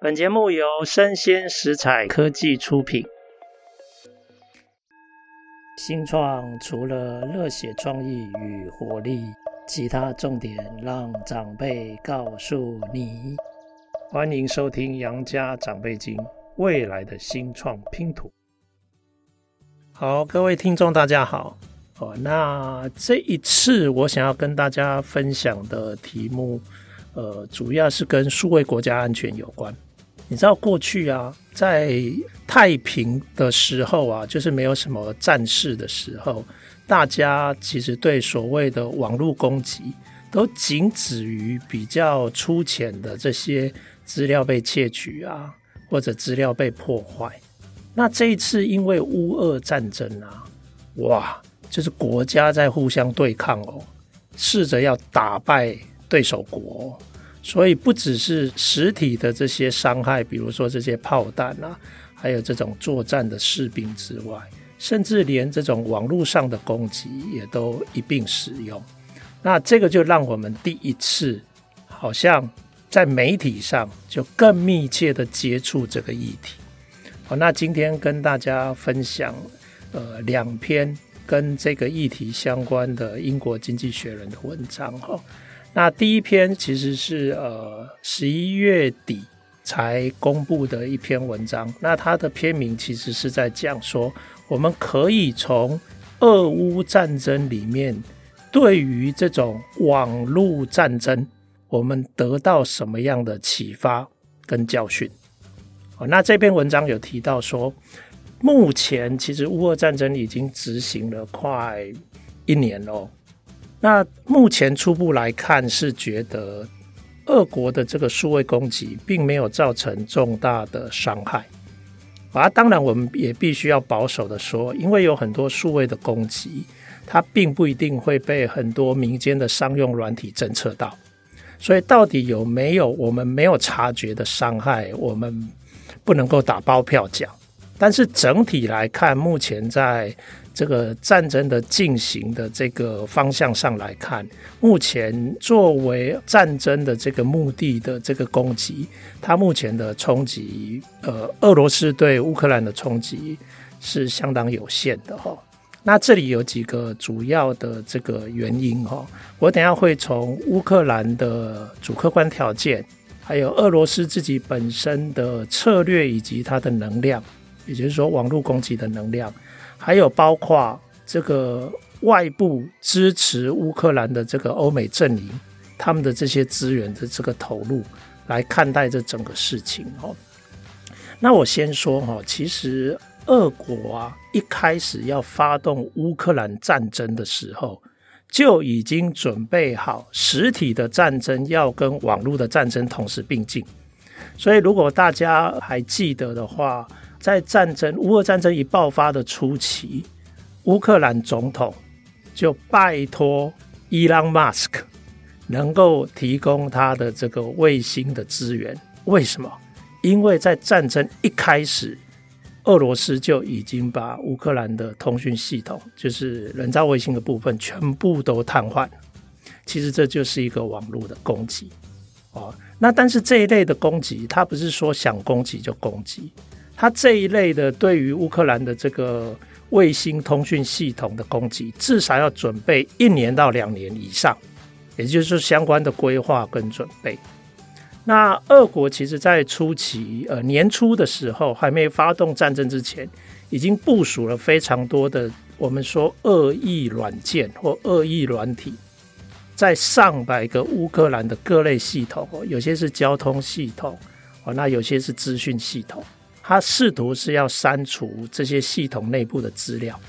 本节目由生鲜食材科技出品。新创除了热血创意与活力，其他重点让长辈告诉你。欢迎收听《杨家长辈经》，未来的新创拼图。好，各位听众，大家好。哦，那这一次我想要跟大家分享的题目，呃，主要是跟数位国家安全有关。你知道过去啊，在太平的时候啊，就是没有什么战事的时候，大家其实对所谓的网络攻击，都仅止于比较粗浅的这些资料被窃取啊，或者资料被破坏。那这一次因为乌俄战争啊，哇，就是国家在互相对抗哦，试着要打败对手国。所以不只是实体的这些伤害，比如说这些炮弹啊，还有这种作战的士兵之外，甚至连这种网络上的攻击也都一并使用。那这个就让我们第一次好像在媒体上就更密切的接触这个议题。好，那今天跟大家分享呃两篇跟这个议题相关的英国经济学人的文章哈。那第一篇其实是呃十一月底才公布的一篇文章，那它的篇名其实是在讲说，我们可以从俄乌战争里面对于这种网络战争，我们得到什么样的启发跟教训？哦，那这篇文章有提到说，目前其实乌俄战争已经执行了快一年了。那目前初步来看是觉得，俄国的这个数位攻击并没有造成重大的伤害。啊，当然我们也必须要保守的说，因为有很多数位的攻击，它并不一定会被很多民间的商用软体侦测到。所以到底有没有我们没有察觉的伤害，我们不能够打包票讲。但是整体来看，目前在这个战争的进行的这个方向上来看，目前作为战争的这个目的的这个攻击，它目前的冲击，呃，俄罗斯对乌克兰的冲击是相当有限的哈。那这里有几个主要的这个原因哈，我等下会从乌克兰的主客观条件，还有俄罗斯自己本身的策略以及它的能量，也就是说网络攻击的能量。还有包括这个外部支持乌克兰的这个欧美阵营，他们的这些资源的这个投入来看待这整个事情哦。那我先说哈，其实俄国啊一开始要发动乌克兰战争的时候，就已经准备好实体的战争要跟网络的战争同时并进。所以如果大家还记得的话，在战争乌俄战争一爆发的初期，乌克兰总统就拜托伊朗马斯克能够提供他的这个卫星的资源。为什么？因为在战争一开始，俄罗斯就已经把乌克兰的通讯系统，就是人造卫星的部分，全部都瘫痪。其实这就是一个网络的攻击哦。那但是这一类的攻击，它不是说想攻击就攻击。它这一类的对于乌克兰的这个卫星通讯系统的攻击，至少要准备一年到两年以上，也就是相关的规划跟准备。那俄国其实在初期，呃年初的时候，还没发动战争之前，已经部署了非常多的我们说恶意软件或恶意软体，在上百个乌克兰的各类系统，有些是交通系统，哦，那有些是资讯系统。他试图是要删除这些系统内部的资料。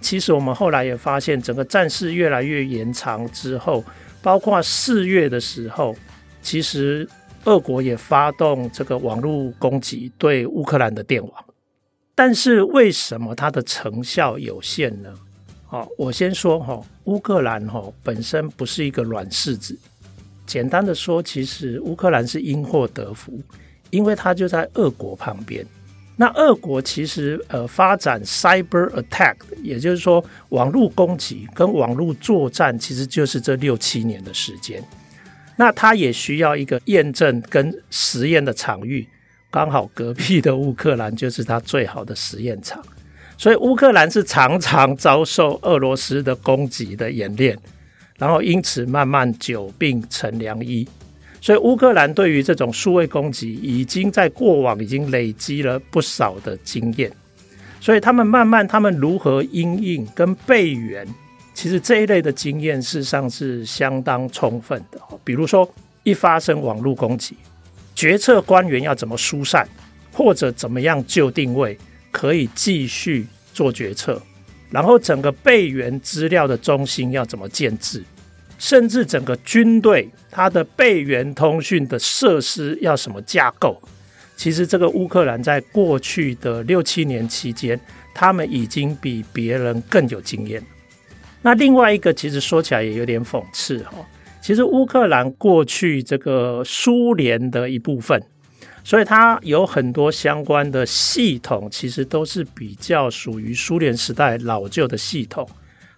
其实我们后来也发现，整个战事越来越延长之后，包括四月的时候，其实俄国也发动这个网络攻击对乌克兰的电网。但是为什么它的成效有限呢？好，我先说哈，乌克兰哈本身不是一个软柿子。简单的说，其实乌克兰是因祸得福。因为它就在俄国旁边，那俄国其实呃发展 cyber attack，也就是说网络攻击跟网络作战，其实就是这六七年的时间。那它也需要一个验证跟实验的场域，刚好隔壁的乌克兰就是他最好的实验场，所以乌克兰是常常遭受俄罗斯的攻击的演练，然后因此慢慢久病成良医。所以乌克兰对于这种数位攻击，已经在过往已经累积了不少的经验，所以他们慢慢他们如何因应跟备援，其实这一类的经验事实上是相当充分的。比如说一发生网络攻击，决策官员要怎么疏散，或者怎么样就定位，可以继续做决策，然后整个备援资料的中心要怎么建置。甚至整个军队，它的备援通讯的设施要什么架构？其实这个乌克兰在过去的六七年期间，他们已经比别人更有经验。那另外一个，其实说起来也有点讽刺哈。其实乌克兰过去这个苏联的一部分，所以它有很多相关的系统，其实都是比较属于苏联时代老旧的系统，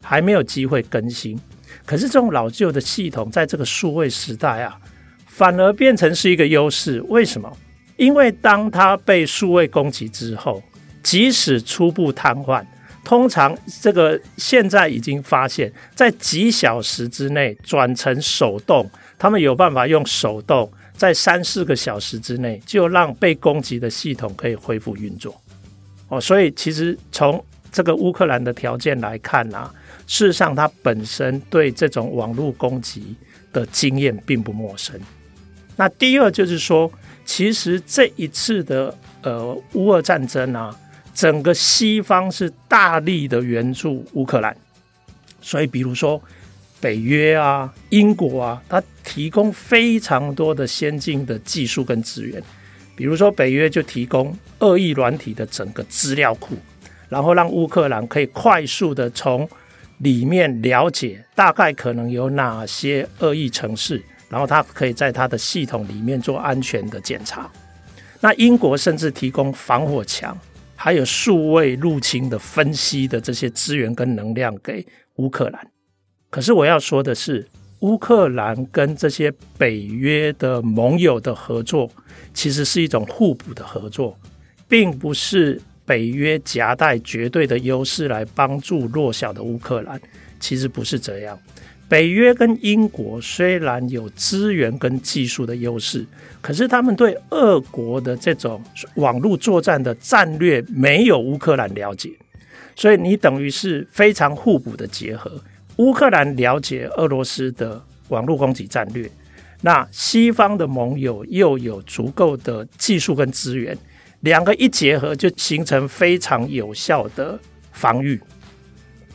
还没有机会更新。可是这种老旧的系统，在这个数位时代啊，反而变成是一个优势。为什么？因为当它被数位攻击之后，即使初步瘫痪，通常这个现在已经发现，在几小时之内转成手动，他们有办法用手动，在三四个小时之内就让被攻击的系统可以恢复运作。哦，所以其实从这个乌克兰的条件来看啊。事实上，他本身对这种网络攻击的经验并不陌生。那第二就是说，其实这一次的呃乌俄战争啊，整个西方是大力的援助乌克兰，所以比如说北约啊、英国啊，它提供非常多的先进的技术跟资源。比如说北约就提供恶意软体的整个资料库，然后让乌克兰可以快速的从里面了解大概可能有哪些恶意程式，然后他可以在他的系统里面做安全的检查。那英国甚至提供防火墙，还有数位入侵的分析的这些资源跟能量给乌克兰。可是我要说的是，乌克兰跟这些北约的盟友的合作，其实是一种互补的合作，并不是。北约夹带绝对的优势来帮助弱小的乌克兰，其实不是这样。北约跟英国虽然有资源跟技术的优势，可是他们对俄国的这种网络作战的战略没有乌克兰了解，所以你等于是非常互补的结合。乌克兰了解俄罗斯的网络攻击战略，那西方的盟友又有足够的技术跟资源。两个一结合，就形成非常有效的防御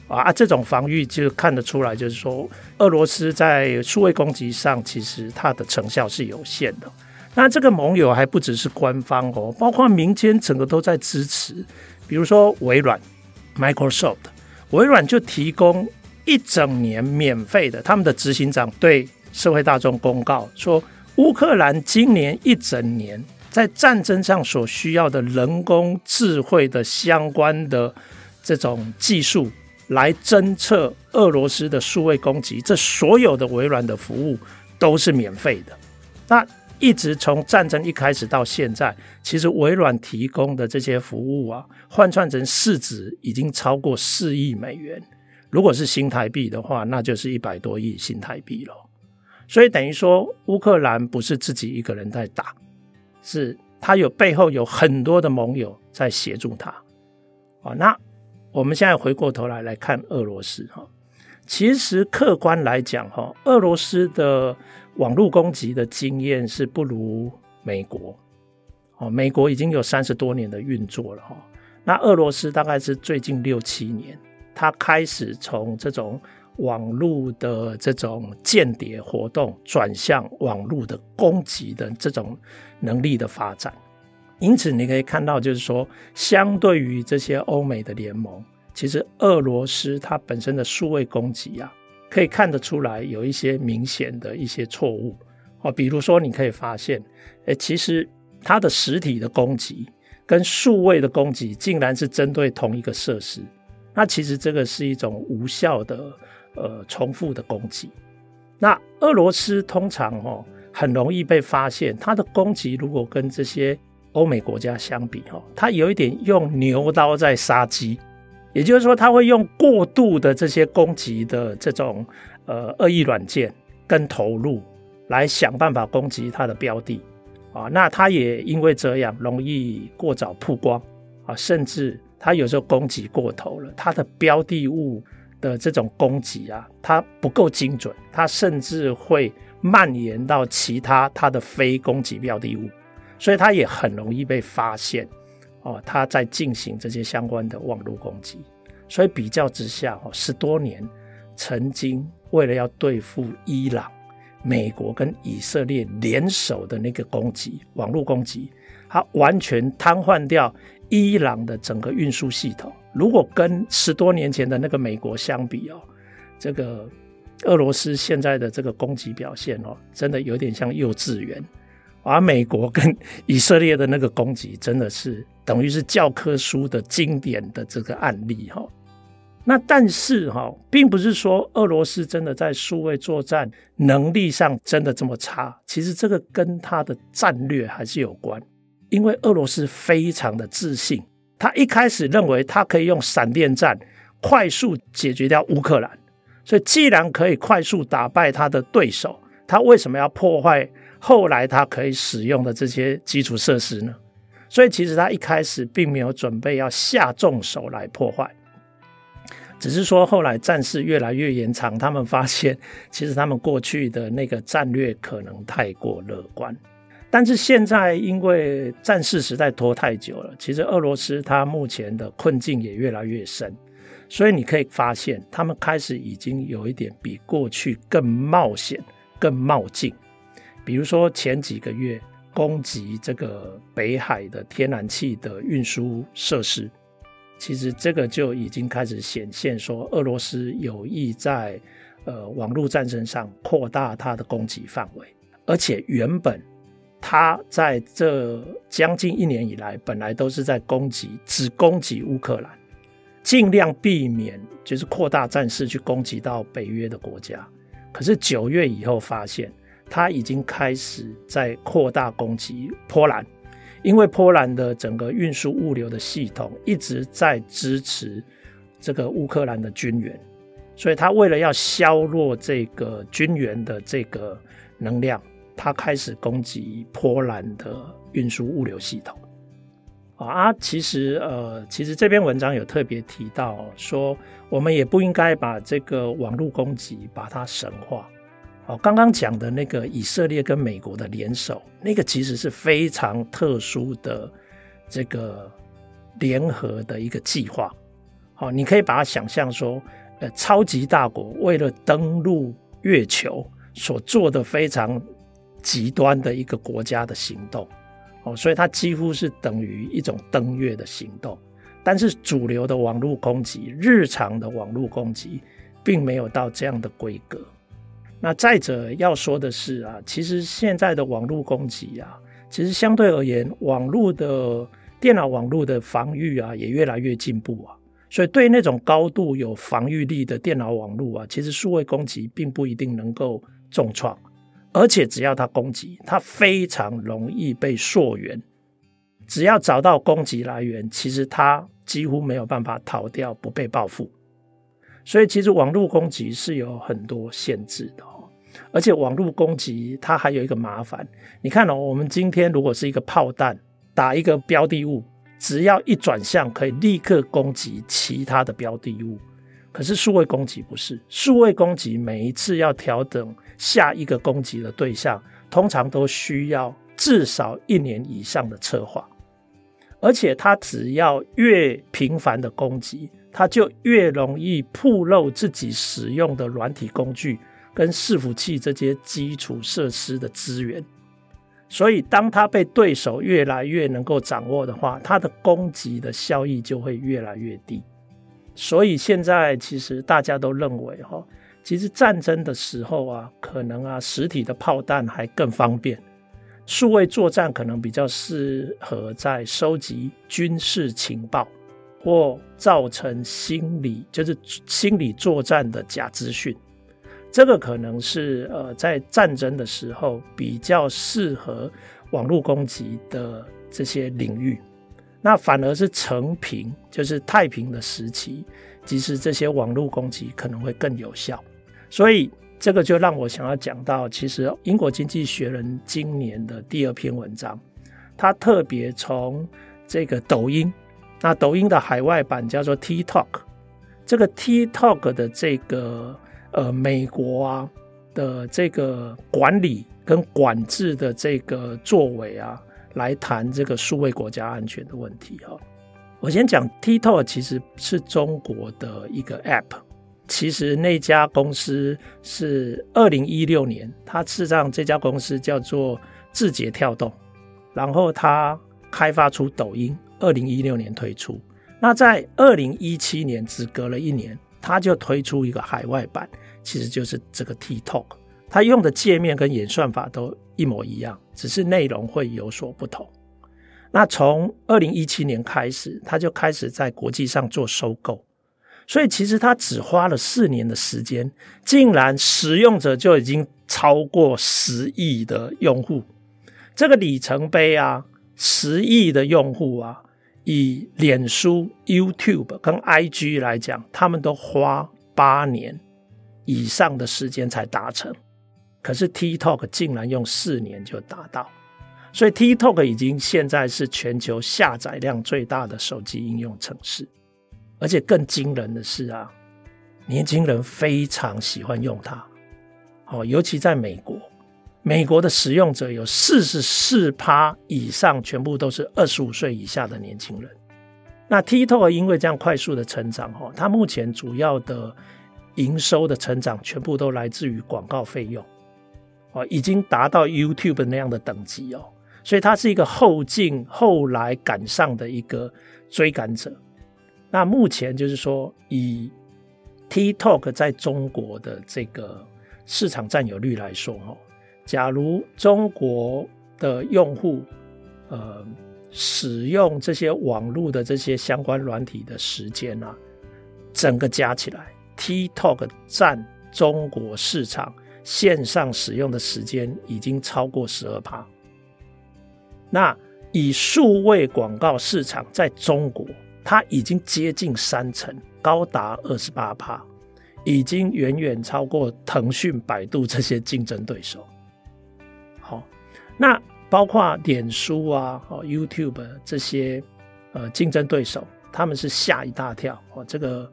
啊！这种防御就看得出来，就是说，俄罗斯在数位攻击上，其实它的成效是有限的。那这个盟友还不只是官方哦，包括民间整个都在支持。比如说微软 （Microsoft），微软就提供一整年免费的，他们的执行长对社会大众公告说，乌克兰今年一整年。在战争上所需要的人工智慧的相关的这种技术，来侦测俄罗斯的数位攻击，这所有的微软的服务都是免费的。那一直从战争一开始到现在，其实微软提供的这些服务啊，换算成市值已经超过四亿美元。如果是新台币的话，那就是一百多亿新台币了。所以等于说，乌克兰不是自己一个人在打。是他有背后有很多的盟友在协助他，啊，那我们现在回过头来来看俄罗斯哈，其实客观来讲哈，俄罗斯的网络攻击的经验是不如美国，哦，美国已经有三十多年的运作了哈，那俄罗斯大概是最近六七年，他开始从这种。网络的这种间谍活动转向网络的攻击的这种能力的发展，因此你可以看到，就是说，相对于这些欧美的联盟，其实俄罗斯它本身的数位攻击啊，可以看得出来有一些明显的一些错误哦，比如说你可以发现，诶，其实它的实体的攻击跟数位的攻击竟然是针对同一个设施，那其实这个是一种无效的。呃，重复的攻击，那俄罗斯通常哦很容易被发现，它的攻击如果跟这些欧美国家相比，哦，它有一点用牛刀在杀鸡，也就是说，它会用过度的这些攻击的这种呃恶意软件跟投入来想办法攻击它的标的啊。那它也因为这样容易过早曝光啊，甚至它有时候攻击过头了，它的标的物的这种攻击啊，它不够精准，它甚至会蔓延到其他它的非攻击标的物。所以它也很容易被发现，哦，它在进行这些相关的网络攻击。所以比较之下，哦，十多年曾经为了要对付伊朗，美国跟以色列联手的那个攻击，网络攻击，它完全瘫痪掉伊朗的整个运输系统。如果跟十多年前的那个美国相比哦，这个俄罗斯现在的这个攻击表现哦，真的有点像幼稚园。而美国跟以色列的那个攻击，真的是等于是教科书的经典的这个案例哈。那但是哈，并不是说俄罗斯真的在数位作战能力上真的这么差。其实这个跟他的战略还是有关，因为俄罗斯非常的自信，他一开始认为他可以用闪电战快速解决掉乌克兰，所以既然可以快速打败他的对手，他为什么要破坏？后来他可以使用的这些基础设施呢？所以其实他一开始并没有准备要下重手来破坏，只是说后来战事越来越延长，他们发现其实他们过去的那个战略可能太过乐观。但是现在因为战事实在拖太久了，其实俄罗斯它目前的困境也越来越深，所以你可以发现他们开始已经有一点比过去更冒险、更冒进。比如说前几个月攻击这个北海的天然气的运输设施，其实这个就已经开始显现说，俄罗斯有意在呃网络战争上扩大它的攻击范围，而且原本他在这将近一年以来，本来都是在攻击，只攻击乌克兰，尽量避免就是扩大战事去攻击到北约的国家。可是九月以后发现。他已经开始在扩大攻击波兰，因为波兰的整个运输物流的系统一直在支持这个乌克兰的军援，所以他为了要削弱这个军援的这个能量，他开始攻击波兰的运输物流系统。啊，其实呃，其实这篇文章有特别提到说，我们也不应该把这个网络攻击把它神化。哦，刚刚讲的那个以色列跟美国的联手，那个其实是非常特殊的这个联合的一个计划。好，你可以把它想象说，呃，超级大国为了登陆月球所做的非常极端的一个国家的行动。哦，所以它几乎是等于一种登月的行动。但是主流的网络攻击，日常的网络攻击，并没有到这样的规格。那再者要说的是啊，其实现在的网络攻击啊，其实相对而言，网络的电脑网络的防御啊，也越来越进步啊。所以对那种高度有防御力的电脑网络啊，其实数位攻击并不一定能够重创，而且只要它攻击，它非常容易被溯源。只要找到攻击来源，其实它几乎没有办法逃掉不被报复。所以其实网络攻击是有很多限制的哦。而且网络攻击它还有一个麻烦，你看哦，我们今天如果是一个炮弹打一个标的物，只要一转向可以立刻攻击其他的标的物。可是数位攻击不是，数位攻击每一次要调整下一个攻击的对象，通常都需要至少一年以上的策划。而且它只要越频繁的攻击，它就越容易暴露自己使用的软体工具。跟伺服器这些基础设施的资源，所以当他被对手越来越能够掌握的话，他的攻击的效益就会越来越低。所以现在其实大家都认为，哈，其实战争的时候啊，可能啊实体的炮弹还更方便，数位作战可能比较适合在收集军事情报或造成心理，就是心理作战的假资讯。这个可能是呃，在战争的时候比较适合网络攻击的这些领域，那反而是承平，就是太平的时期，其实这些网络攻击可能会更有效。所以这个就让我想要讲到，其实英国经济学人今年的第二篇文章，他特别从这个抖音，那抖音的海外版叫做 TikTok，这个 TikTok 的这个呃美国啊的这个管理跟管制的这个作为啊。来谈这个数位国家安全的问题哈，我先讲 TikTok 其实是中国的一个 App，其实那家公司是二零一六年，它事实上这家公司叫做字节跳动，然后它开发出抖音，二零一六年推出，那在二零一七年只隔了一年，它就推出一个海外版，其实就是这个 TikTok，它用的界面跟演算法都一模一样。只是内容会有所不同。那从二零一七年开始，他就开始在国际上做收购，所以其实他只花了四年的时间，竟然使用者就已经超过十亿的用户。这个里程碑啊，十亿的用户啊，以脸书、YouTube 跟 IG 来讲，他们都花八年以上的时间才达成。可是 TikTok 竟然用四年就达到，所以 TikTok 已经现在是全球下载量最大的手机应用程式，而且更惊人的是啊，年轻人非常喜欢用它，哦，尤其在美国，美国的使用者有四十四趴以上，全部都是二十五岁以下的年轻人。那 TikTok 因为这样快速的成长，哦，它目前主要的营收的成长全部都来自于广告费用。哦，已经达到 YouTube 那样的等级哦，所以它是一个后进后来赶上的一个追赶者。那目前就是说，以 TikTok 在中国的这个市场占有率来说，哈，假如中国的用户呃使用这些网络的这些相关软体的时间啊，整个加起来，TikTok 占中国市场。线上使用的时间已经超过十二趴，那以数位广告市场在中国，它已经接近三成，高达二十八趴，已经远远超过腾讯、百度这些竞争对手。好，那包括脸书啊、YouTube 这些呃竞争对手，他们是吓一大跳，哦，这个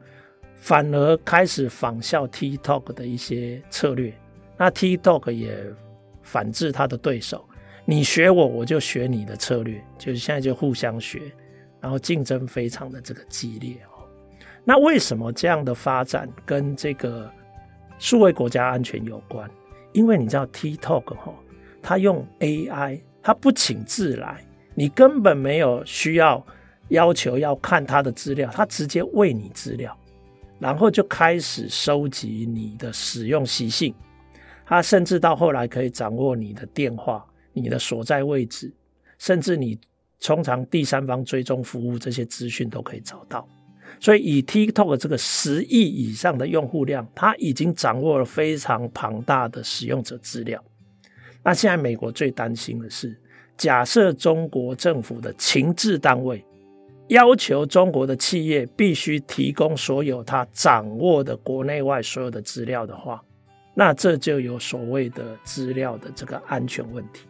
反而开始仿效 TikTok 的一些策略。那 TikTok 也反制他的对手，你学我，我就学你的策略，就是现在就互相学，然后竞争非常的这个激烈哦。那为什么这样的发展跟这个数位国家安全有关？因为你知道 TikTok 哈，它用 AI，它不请自来，你根本没有需要要求要看它的资料，它直接喂你资料，然后就开始收集你的使用习性。他甚至到后来可以掌握你的电话、你的所在位置，甚至你通常第三方追踪服务这些资讯都可以找到。所以以 TikTok 这个十亿以上的用户量，他已经掌握了非常庞大的使用者资料。那现在美国最担心的是，假设中国政府的情治单位要求中国的企业必须提供所有他掌握的国内外所有的资料的话。那这就有所谓的资料的这个安全问题，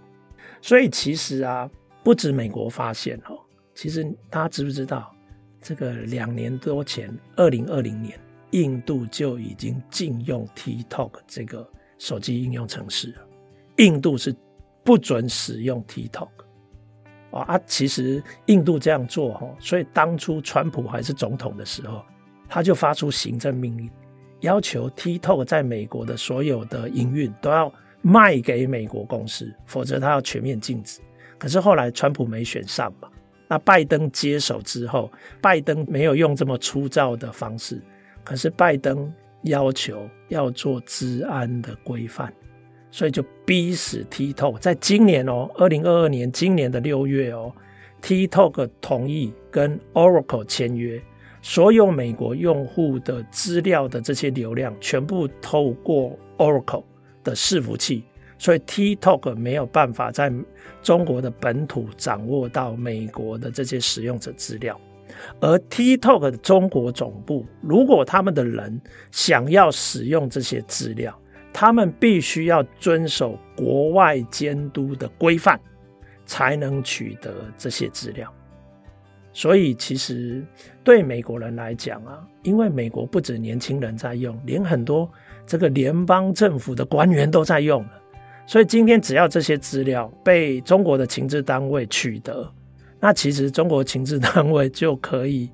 所以其实啊，不止美国发现哦，其实大家知不知道，这个两年多前，二零二零年，印度就已经禁用 TikTok 这个手机应用程式了。印度是不准使用 TikTok 啊啊，其实印度这样做哈，所以当初川普还是总统的时候，他就发出行政命令。要求 TikTok 在美国的所有的营运都要卖给美国公司，否则他要全面禁止。可是后来川普没选上嘛，那拜登接手之后，拜登没有用这么粗糙的方式，可是拜登要求要做治安的规范，所以就逼死 TikTok 在今年哦，二零二二年今年的六月哦，TikTok 同意跟 Oracle 签约。所有美国用户的资料的这些流量，全部透过 Oracle 的伺服器所以 TikTok 没有办法在中国的本土掌握到美国的这些使用者资料。而 TikTok 的中国总部，如果他们的人想要使用这些资料，他们必须要遵守国外监督的规范，才能取得这些资料。所以，其实对美国人来讲啊，因为美国不止年轻人在用，连很多这个联邦政府的官员都在用。所以，今天只要这些资料被中国的情治单位取得，那其实中国情治单位就可以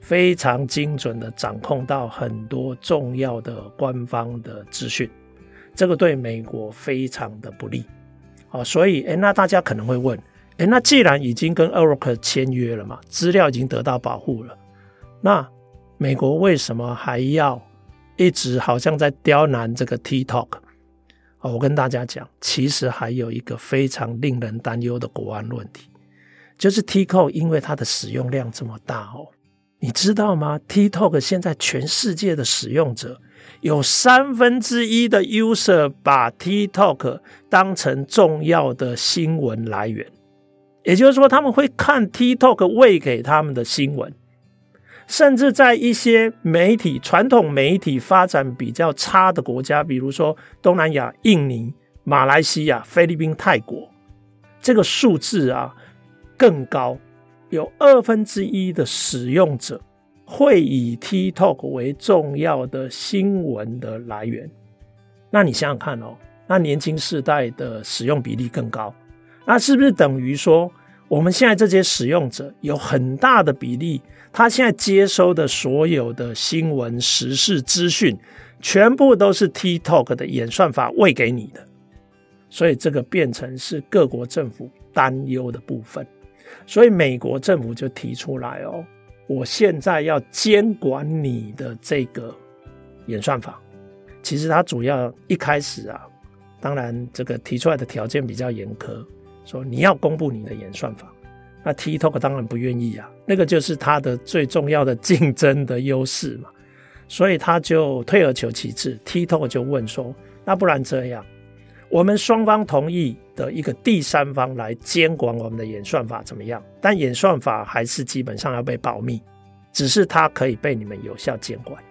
非常精准的掌控到很多重要的官方的资讯。这个对美国非常的不利。好，所以，诶，那大家可能会问。诶，那既然已经跟 Oracle 签约了嘛，资料已经得到保护了，那美国为什么还要一直好像在刁难这个 TikTok？哦，我跟大家讲，其实还有一个非常令人担忧的国安问题，就是 TikTok 因为它的使用量这么大哦，你知道吗？TikTok 现在全世界的使用者有三分之一的 user 把 TikTok 当成重要的新闻来源。也就是说，他们会看 TikTok 喂给他们的新闻，甚至在一些媒体、传统媒体发展比较差的国家，比如说东南亚、印尼、马来西亚、菲律宾、泰国，这个数字啊更高，有二分之一的使用者会以 TikTok 为重要的新闻的来源。那你想想看哦，那年轻世代的使用比例更高。那是不是等于说，我们现在这些使用者有很大的比例，他现在接收的所有的新闻、时事资讯，全部都是 TikTok 的演算法喂给你的，所以这个变成是各国政府担忧的部分。所以美国政府就提出来哦，我现在要监管你的这个演算法。其实它主要一开始啊，当然这个提出来的条件比较严苛。说你要公布你的演算法，那 TikTok 当然不愿意啊，那个就是它的最重要的竞争的优势嘛，所以他就退而求其次，TikTok 就问说，那不然这样，我们双方同意的一个第三方来监管我们的演算法怎么样？但演算法还是基本上要被保密，只是它可以被你们有效监管，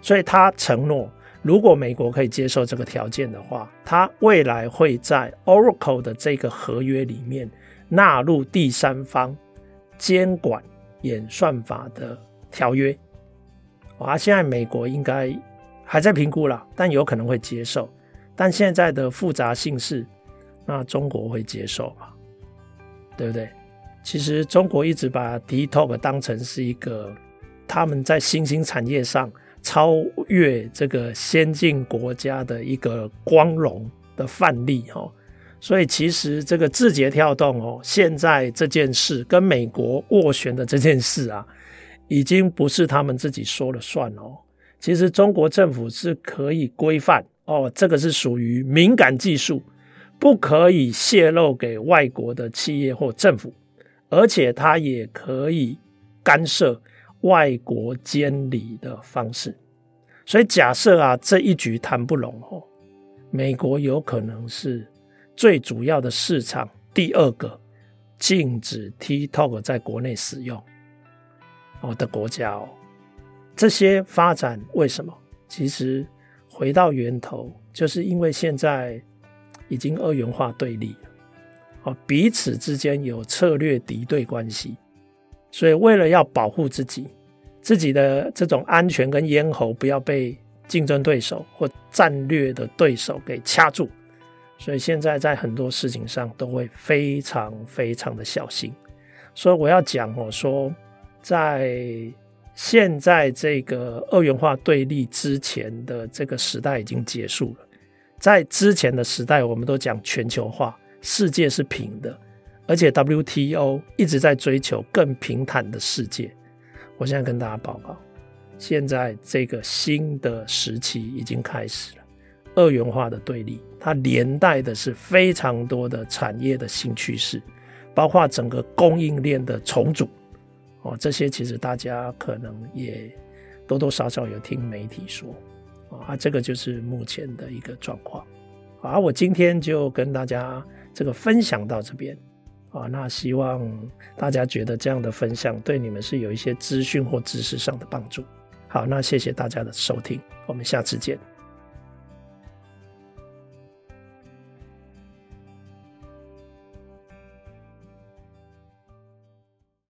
所以他承诺。如果美国可以接受这个条件的话，它未来会在 Oracle 的这个合约里面纳入第三方监管演算法的条约。啊，现在美国应该还在评估啦，但有可能会接受。但现在的复杂性是，那中国会接受吗？对不对？其实中国一直把 TikTok 当成是一个他们在新兴产业上。超越这个先进国家的一个光荣的范例哈，所以其实这个字节跳动哦，现在这件事跟美国斡旋的这件事啊，已经不是他们自己说了算哦。其实中国政府是可以规范哦，这个是属于敏感技术，不可以泄露给外国的企业或政府，而且它也可以干涉。外国监理的方式，所以假设啊，这一局谈不拢哦，美国有可能是最主要的市场，第二个禁止 TikTok 在国内使用哦的国家哦。这些发展为什么？其实回到源头，就是因为现在已经二元化对立了哦，彼此之间有策略敌对关系。所以，为了要保护自己，自己的这种安全跟咽喉不要被竞争对手或战略的对手给掐住，所以现在在很多事情上都会非常非常的小心。所以我要讲哦，说在现在这个二元化对立之前的这个时代已经结束了，在之前的时代，我们都讲全球化，世界是平的。而且 WTO 一直在追求更平坦的世界。我现在跟大家报告，现在这个新的时期已经开始了，二元化的对立，它连带的是非常多的产业的新趋势，包括整个供应链的重组。哦，这些其实大家可能也多多少少有听媒体说，啊，这个就是目前的一个状况。好，我今天就跟大家这个分享到这边啊。那希望大家觉得这样的分享对你们是有一些资讯或知识上的帮助。好，那谢谢大家的收听，我们下次见。